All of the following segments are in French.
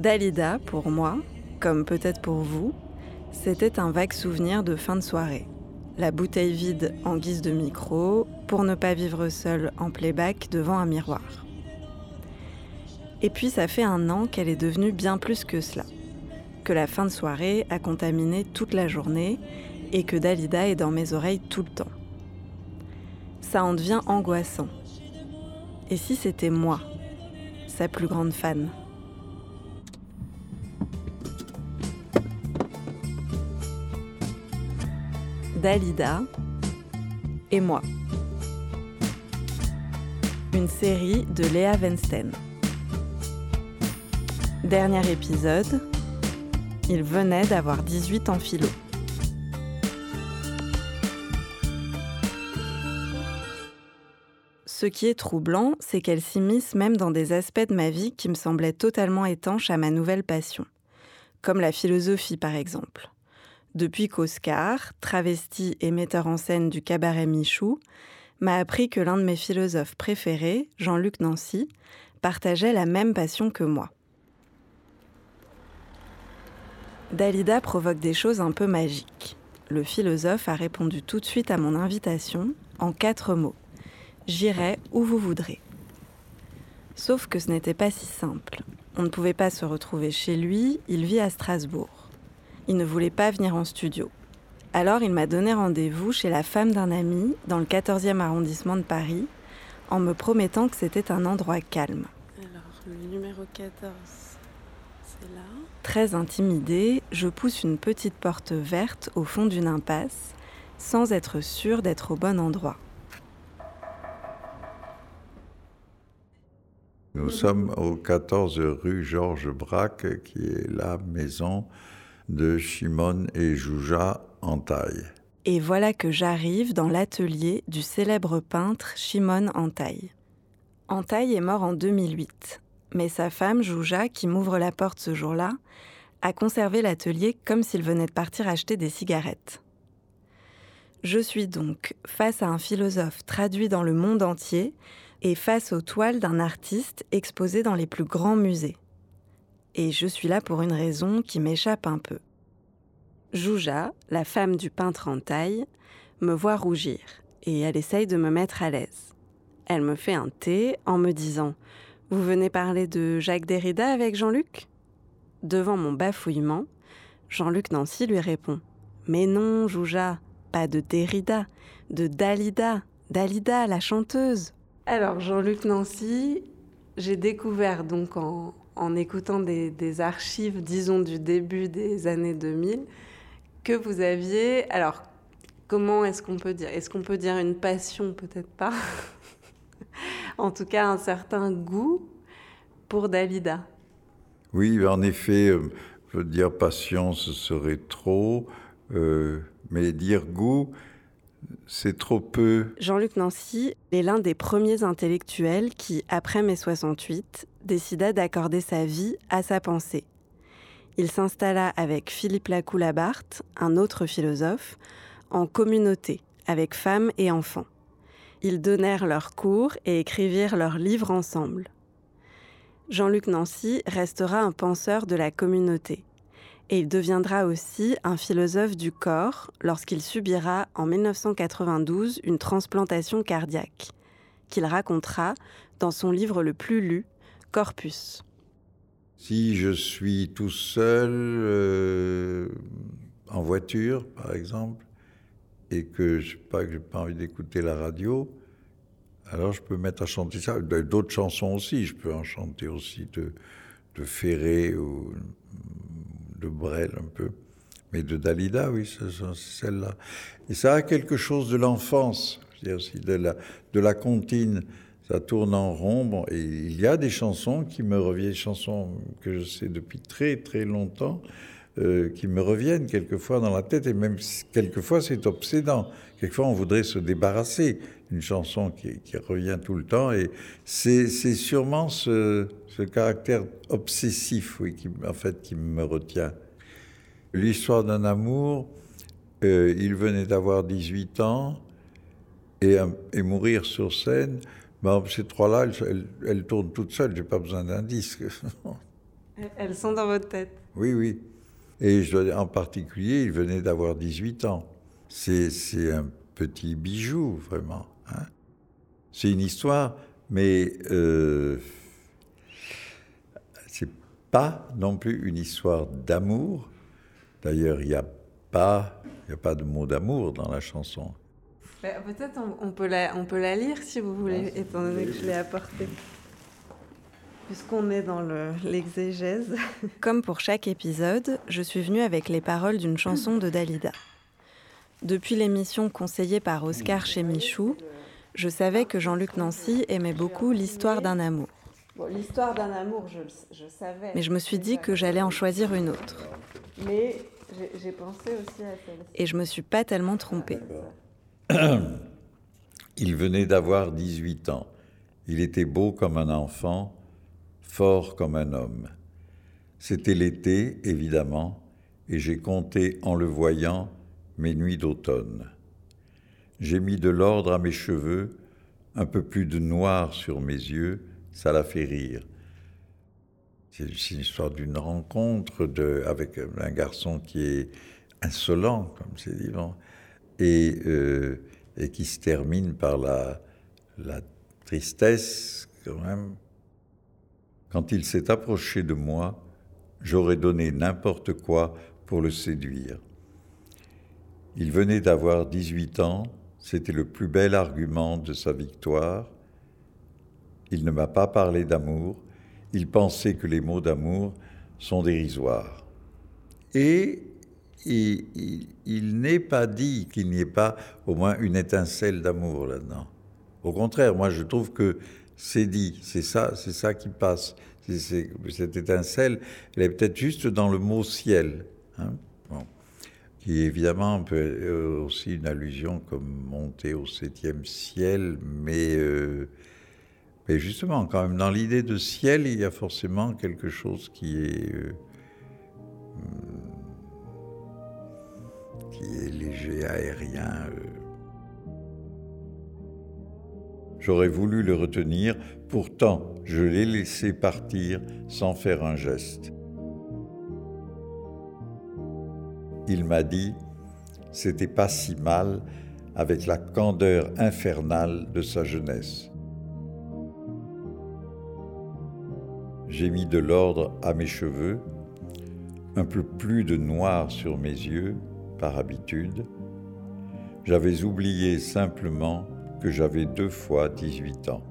Dalida, pour moi, comme peut-être pour vous, c'était un vague souvenir de fin de soirée. La bouteille vide en guise de micro pour ne pas vivre seule en playback devant un miroir. Et puis ça fait un an qu'elle est devenue bien plus que cela. Que la fin de soirée a contaminé toute la journée et que Dalida est dans mes oreilles tout le temps. Ça en devient angoissant. Et si c'était moi, sa plus grande fan? Dalida et moi. Une série de Léa Wensten. Dernier épisode, il venait d'avoir 18 en philo. Ce qui est troublant, c'est qu'elle s'immisce même dans des aspects de ma vie qui me semblaient totalement étanches à ma nouvelle passion, comme la philosophie par exemple. Depuis qu'Oscar, travesti et metteur en scène du cabaret Michou, m'a appris que l'un de mes philosophes préférés, Jean-Luc Nancy, partageait la même passion que moi. Dalida provoque des choses un peu magiques. Le philosophe a répondu tout de suite à mon invitation en quatre mots. J'irai où vous voudrez. Sauf que ce n'était pas si simple. On ne pouvait pas se retrouver chez lui, il vit à Strasbourg. Il ne voulait pas venir en studio. Alors il m'a donné rendez-vous chez la femme d'un ami dans le 14e arrondissement de Paris en me promettant que c'était un endroit calme. Alors, le numéro 14, c'est là. Très intimidée, je pousse une petite porte verte au fond d'une impasse, sans être sûre d'être au bon endroit. Nous sommes au 14 rue Georges Braque, qui est la maison de Shimon et Jouja en taille. Et voilà que j'arrive dans l'atelier du célèbre peintre Shimon Antaï. Antaï est mort en 2008, mais sa femme Jouja, qui m'ouvre la porte ce jour-là, a conservé l'atelier comme s'il venait de partir acheter des cigarettes. Je suis donc face à un philosophe traduit dans le monde entier et face aux toiles d'un artiste exposé dans les plus grands musées. Et je suis là pour une raison qui m'échappe un peu. Jouja, la femme du peintre en taille, me voit rougir et elle essaye de me mettre à l'aise. Elle me fait un thé en me disant Vous venez parler de Jacques Derrida avec Jean-Luc? Devant mon bafouillement, Jean-Luc Nancy lui répond Mais non, Jouja, pas de Derrida, de Dalida, Dalida, la chanteuse. Alors, Jean-Luc Nancy, j'ai découvert donc en, en écoutant des, archives, disons, du début des années 2000, que vous aviez. Alors, comment est-ce qu'on peut dire Est-ce qu'on peut dire une passion Peut-être pas. en tout cas, un certain goût pour Dalida? Oui, en effet, euh, je dire passion, ce serait trop, euh, mais dire goût, c'est trop peu. Jean-Luc Nancy est l'un des premiers intellectuels qui, après mai 68, décida d'accorder sa vie à sa pensée. Il s'installa avec Philippe Lacoue-Labarthe, un autre philosophe, en communauté, avec femmes et enfants. Ils donnèrent leurs cours et écrivirent leurs livres ensemble. Jean-Luc Nancy restera un penseur de la communauté et il deviendra aussi un philosophe du corps lorsqu'il subira en 1992 une transplantation cardiaque, qu'il racontera dans son livre le plus lu, Corpus. Si je suis tout seul euh, en voiture, par exemple, et que je n'ai pas, pas envie d'écouter la radio, alors je peux mettre à chanter ça. D'autres chansons aussi, je peux en chanter aussi de, de Ferré ou de Brel un peu. Mais de Dalida, oui, c'est celle-là. Et ça a quelque chose de l'enfance, aussi de la, de la comptine. Ça tourne en rond. Et il y a des chansons qui me reviennent, chansons que je sais depuis très très longtemps, euh, qui me reviennent quelquefois dans la tête. Et même quelquefois, c'est obsédant. Quelquefois, on voudrait se débarrasser d'une chanson qui, qui, revient tout le temps. Et c'est sûrement ce, ce caractère obsessif, oui, qui, en fait, qui me retient. L'histoire d'un amour, euh, il venait d'avoir 18 ans et, et, mourir sur scène. Ben, ces trois-là, elles, elles, elles, tournent toutes seules, j'ai pas besoin d'un disque. Elles sont dans votre tête. Oui, oui. Et je, en particulier, il venait d'avoir 18 ans. C'est un petit bijou, vraiment. Hein. C'est une histoire, mais euh, c'est pas non plus une histoire d'amour. D'ailleurs, il n'y a pas, a pas de mot d'amour dans la chanson. Bah, peut-être on, peut la, on peut la lire si vous voulez, étant donné que je l'ai apportée. Puisqu'on est dans l'exégèse. Comme pour chaque épisode, je suis venue avec les paroles d'une chanson de Dalida. Depuis l'émission conseillée par Oscar chez Michou, je savais que Jean-Luc Nancy aimait beaucoup l'histoire d'un amour. l'histoire d'un amour, je, je, savais. Mais je me suis dit que j'allais en choisir une autre. Mais j'ai pensé aussi à celle-ci. Et je me suis pas tellement trompée. Il venait d'avoir 18 ans. Il était beau comme un enfant fort comme un homme. C'était l'été, évidemment, et j'ai compté en le voyant mes nuits d'automne. J'ai mis de l'ordre à mes cheveux, un peu plus de noir sur mes yeux, ça l'a fait rire. C'est une histoire d'une rencontre avec un garçon qui est insolent, comme c'est dit, et, euh, et qui se termine par la, la tristesse, quand même, quand il s'est approché de moi, j'aurais donné n'importe quoi pour le séduire. Il venait d'avoir 18 ans, c'était le plus bel argument de sa victoire. Il ne m'a pas parlé d'amour, il pensait que les mots d'amour sont dérisoires. Et il, il n'est pas dit qu'il n'y ait pas au moins une étincelle d'amour là-dedans. Au contraire, moi je trouve que c'est dit, c'est ça, c'est ça qui passe. cette étincelle, elle est peut-être juste dans le mot ciel, hein. qui évidemment peut euh, aussi une allusion comme monter au septième ciel, mais, euh, mais justement, quand même, dans l'idée de ciel, il y a forcément quelque chose qui est euh, qui est léger, aérien. J'aurais voulu le retenir, pourtant je l'ai laissé partir sans faire un geste. Il m'a dit, c'était pas si mal avec la candeur infernale de sa jeunesse. J'ai mis de l'ordre à mes cheveux, un peu plus de noir sur mes yeux, par habitude. J'avais oublié simplement que j'avais deux fois 18 ans.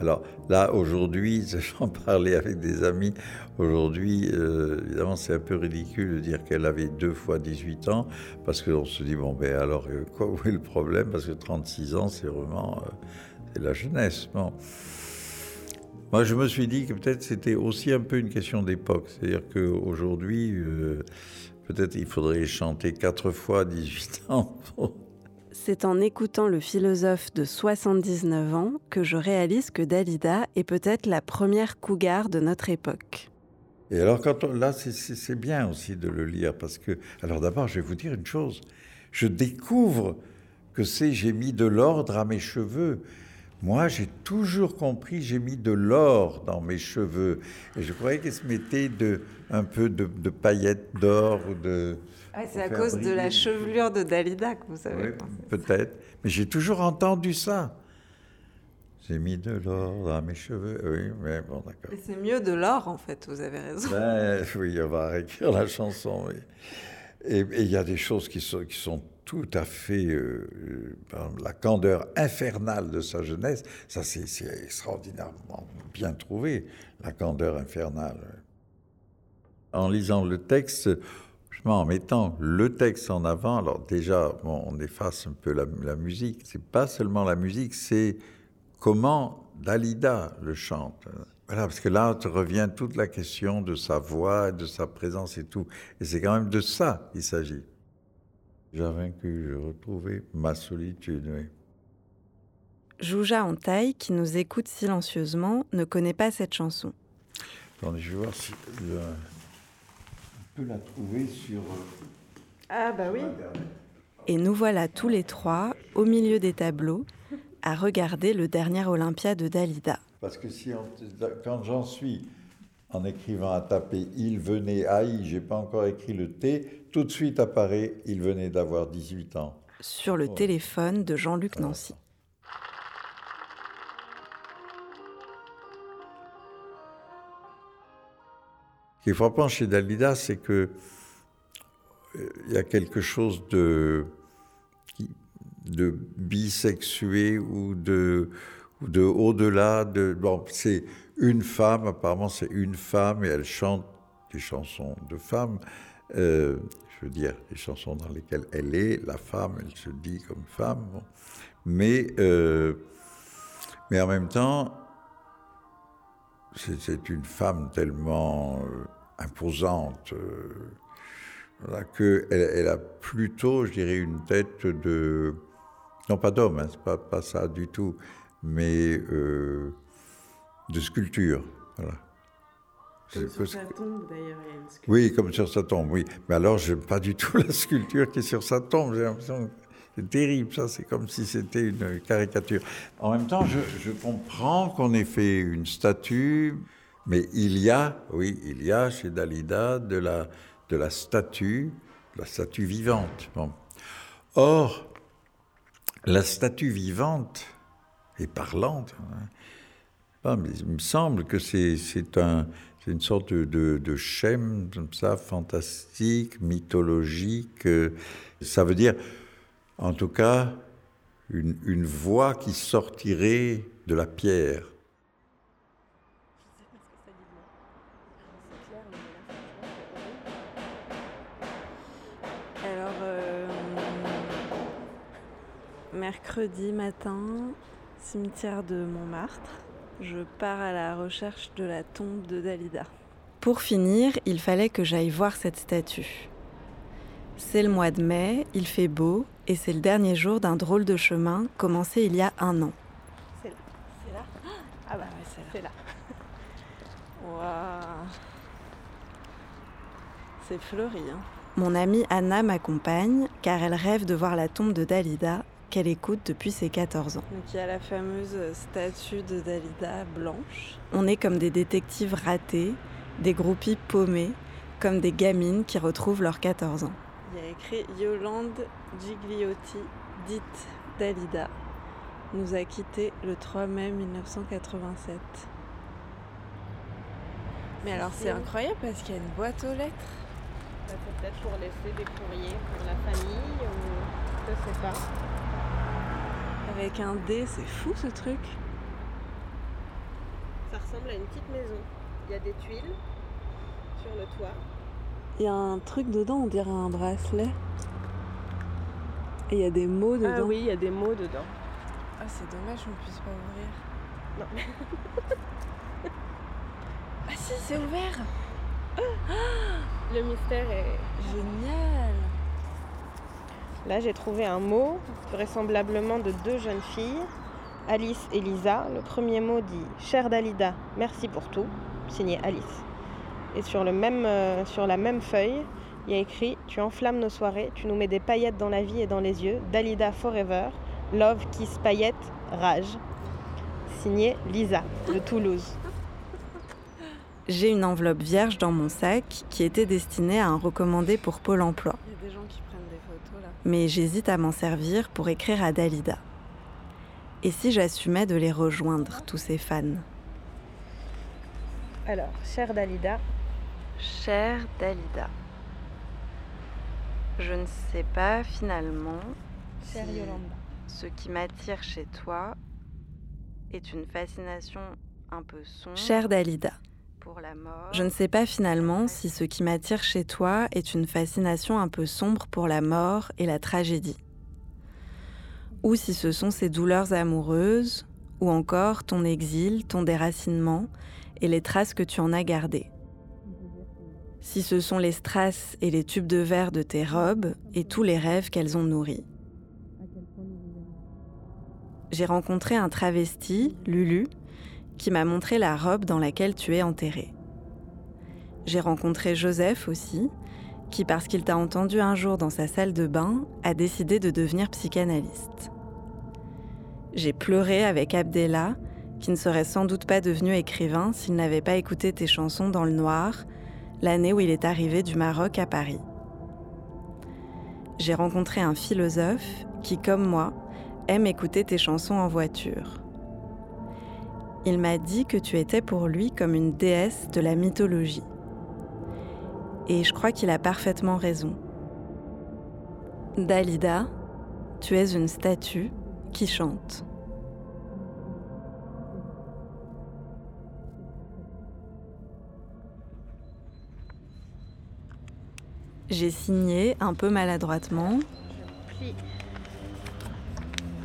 Alors là, aujourd'hui, j'en parlais avec des amis, aujourd'hui, euh, évidemment, c'est un peu ridicule de dire qu'elle avait deux fois 18 ans, parce qu'on se dit, bon, ben alors, euh, quoi, où est le problème? Parce que 36 ans, c'est vraiment... Euh, la jeunesse. Moi, je me suis dit que peut-être c'était aussi un peu une question d'époque. C'est-à-dire qu'aujourd'hui, euh, peut-être il faudrait chanter quatre fois 18 ans. C'est en écoutant le philosophe de 79 ans que je réalise que Dalida est peut-être la première cougar de notre époque. Et alors, quand là, c'est bien aussi de le lire parce que, alors d'abord, je vais vous dire une chose. Je découvre que c'est j'ai mis de l'ordre à mes cheveux. Moi, j'ai toujours compris, j'ai mis de l'or dans mes cheveux. Et je croyais qu'elle se mettait de, un peu de, paillettes d'or ou de. Ah, c'est à cause de la chevelure de Dalida que vous savez. peut-être. Mais j'ai toujours entendu ça. J'ai mis de l'or dans mes cheveux. Oui, mais bon, d'accord. c'est mieux de l'or, en fait, vous avez raison. Ben, oui, on va réécrire la chanson, oui. Et il y a des choses qui sont, qui sont tout à fait euh, euh, la candeur infernale de sa jeunesse. Ça, c'est extraordinairement bien trouvé, la candeur infernale. En lisant le texte, en mettant le texte en avant, alors déjà, on efface un peu la, la musique. C'est pas seulement la musique, c'est comment Dalida le chante. Voilà, parce que là, revient toute la question de sa voix, de sa présence et tout. Et c'est quand même de ça qu'il s'agit. J'ai vaincu, j'ai retrouvé ma solitude, oui. Jouja en taille, qui nous écoute silencieusement, ne connaît pas cette chanson. Attendez, je vais voir si. peux la trouver sur. Ah, bah oui. Et nous voilà tous les trois, au milieu des tableaux, à regarder le dernier Olympia de Dalida. Parce que si on- quand j'en suis en écrivant à taper il venait aïe, j'ai pas encore écrit le T, tout de suite apparaît il venait d'avoir 18 ans. sur le téléphone de Jean-Luc Nancy. Ce qui est frappant chez Dalida, c'est que euh, il y a quelque chose de, de bisexué ou de, de au-delà de. Bon, c'est une femme, apparemment c'est une femme et elle chante des chansons de femmes. euh, je veux dire, des chansons dans lesquelles elle est la femme, elle se dit comme femme. Mais, euh, mais en même temps, c'est une femme tellement euh, imposante voilà, elle a plutôt, je dirais, une tête de... Non, pas d'homme, hein, c'est pas, pas ça du tout, mais de sculpture. Voilà. Comme sur sa tombe, d'ailleurs, il y a une sculpture. oui, comme sur sa tombe, oui. Mais alors, j'aime pas du tout la sculpture qui est sur sa tombe. J'ai l'impression que c'est terrible, ça. C'est comme si c'était une caricature. En même temps, je, je comprends qu'on ait fait une statue, mais il y a, oui, il y a chez Dalida de la, de la statue, la statue vivante. Bon. Or, la statue vivante et parlante, hein, ah, mais il me semble que c'est un, une sorte de, de, comme ça, fantastique, mythologique. euh, Ça veut dire, en tout cas, une, une voix qui sortirait de la pierre. Alors, euh, mercredi matin, cimetière de Montmartre, je pars à la recherche de la tombe de Dalida. Pour finir, il fallait que j'aille voir cette statue. C'est le mois de mai, il fait beau, et c'est le dernier jour d'un drôle de chemin commencé il y a un an. C'est là. C'est là Ah bah ouais, c'est là. Waouh C'est fleuri, hein. Mon amie Anna m'accompagne car elle rêve de voir la tombe de Dalida qu'elle écoute depuis ses 14 ans. Donc il y a la fameuse statue de Dalida blanche. On est comme des détectives ratés, des groupies paumées, comme des gamines qui retrouvent leurs 14 ans. Il y a écrit Yolande Gigliotti, dite Dalida, nous a quittés le 3 mai 1987. Mais alors c'est incroyable parce qu'il y a une boîte aux lettres. Bah, c'est peut-être pour laisser des courriers pour la famille ou je sais pas. Avec un D, c'est fou ce truc. Ça ressemble à une petite maison. Il y a des tuiles sur le toit. Il y a un truc dedans, on dirait un bracelet. Et il y a des mots dedans. Ah oui, il y a des mots dedans. Ah, c'est dommage qu'on puisse pas ouvrir. Non. ah si, c'est ouvert Le mystère est. Génial Là, j'ai trouvé un mot, vraisemblablement de deux jeunes filles, Alice et Lisa. Le premier mot dit Chère Dalida, merci pour tout, signé Alice. Et sur, le même, euh, sur la même feuille, il y a écrit Tu enflammes nos soirées, tu nous mets des paillettes dans la vie et dans les yeux. Dalida forever, love, kiss, paillettes, rage. Signé Lisa, de Toulouse. J'ai une enveloppe vierge dans mon sac qui était destinée à un recommandé pour Pôle emploi. Il y a des gens qui prennent des photos là. Mais j'hésite à m'en servir pour écrire à Dalida. Et si j'assumais de les rejoindre, tous ces fans? Alors, chère Dalida, Chère Dalida, je ne sais pas finalement chère si Yolanda. ce qui m'attire chez toi est une fascination un peu sombre. Chère Dalida. Je ne sais pas finalement si ce qui m'attire chez toi est une fascination un peu sombre pour la mort et la tragédie. Ou si ce sont ces douleurs amoureuses, ou encore ton exil, ton déracinement et les traces que tu en as gardées. Si ce sont les strass et les tubes de verre de tes robes et tous les rêves qu'elles ont nourris. J'ai rencontré un travesti, Lulu, qui m'a montré la robe dans laquelle tu es enterré. J'ai rencontré Joseph aussi, qui, parce qu'il t'a entendu un jour dans sa salle de bain, a décidé de devenir psychanalyste. J'ai pleuré avec Abdella, qui ne serait sans doute pas devenu écrivain s'il n'avait pas écouté tes chansons dans le noir, l'année où il est arrivé du Maroc à Paris. J'ai rencontré un philosophe qui, comme moi, aime écouter tes chansons en voiture. Il m'a dit que tu étais pour lui comme une déesse de la mythologie. Et je crois qu'il a parfaitement raison. Dalida, tu es une statue qui chante. J'ai signé un peu maladroitement.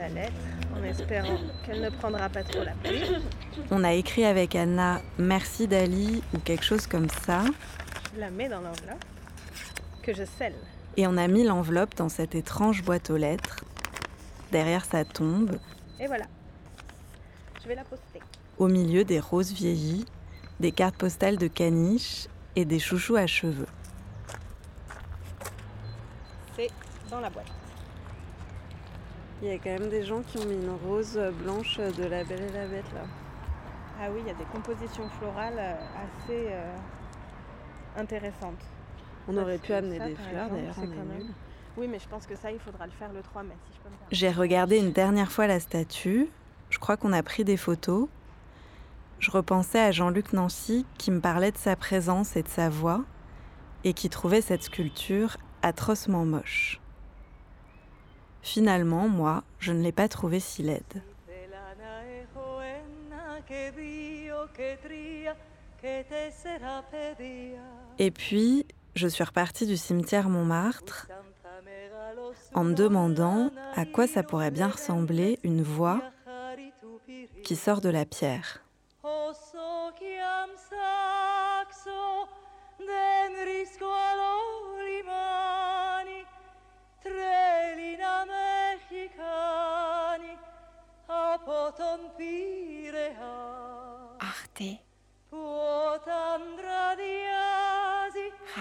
La lettre en espérant qu'elle ne prendra pas trop la pluie. On a écrit avec Anna Merci Dali ou quelque chose comme ça. Je la mets dans l'enveloppe que je scelle. Et on a mis l'enveloppe dans cette étrange boîte aux lettres, derrière sa tombe. Et voilà. Je vais la poster. Au milieu des roses vieillies, des cartes postales de caniche et des chouchous à cheveux. C'est dans la boîte. Il y a quand même des gens qui ont mis une rose blanche de la Belle et la Bête là. Ah oui, il y a des compositions florales euh, assez euh, intéressantes. On Parce aurait pu amener ça, des fleurs d'ailleurs, on est même-. Oui, mais je pense que ça, il faudra le faire le 3 mai, si je peux me. J'ai regardé une dernière fois la statue. Je crois qu'on a pris des photos. Je repensais à Jean-Luc Nancy qui me parlait de sa présence et de sa voix et qui trouvait cette sculpture atrocement moche. Finalement, moi, je ne l'ai pas trouvée si laide. Et puis, je suis repartie du cimetière Montmartre en me demandant à quoi ça pourrait bien ressembler une voix qui sort de la pierre.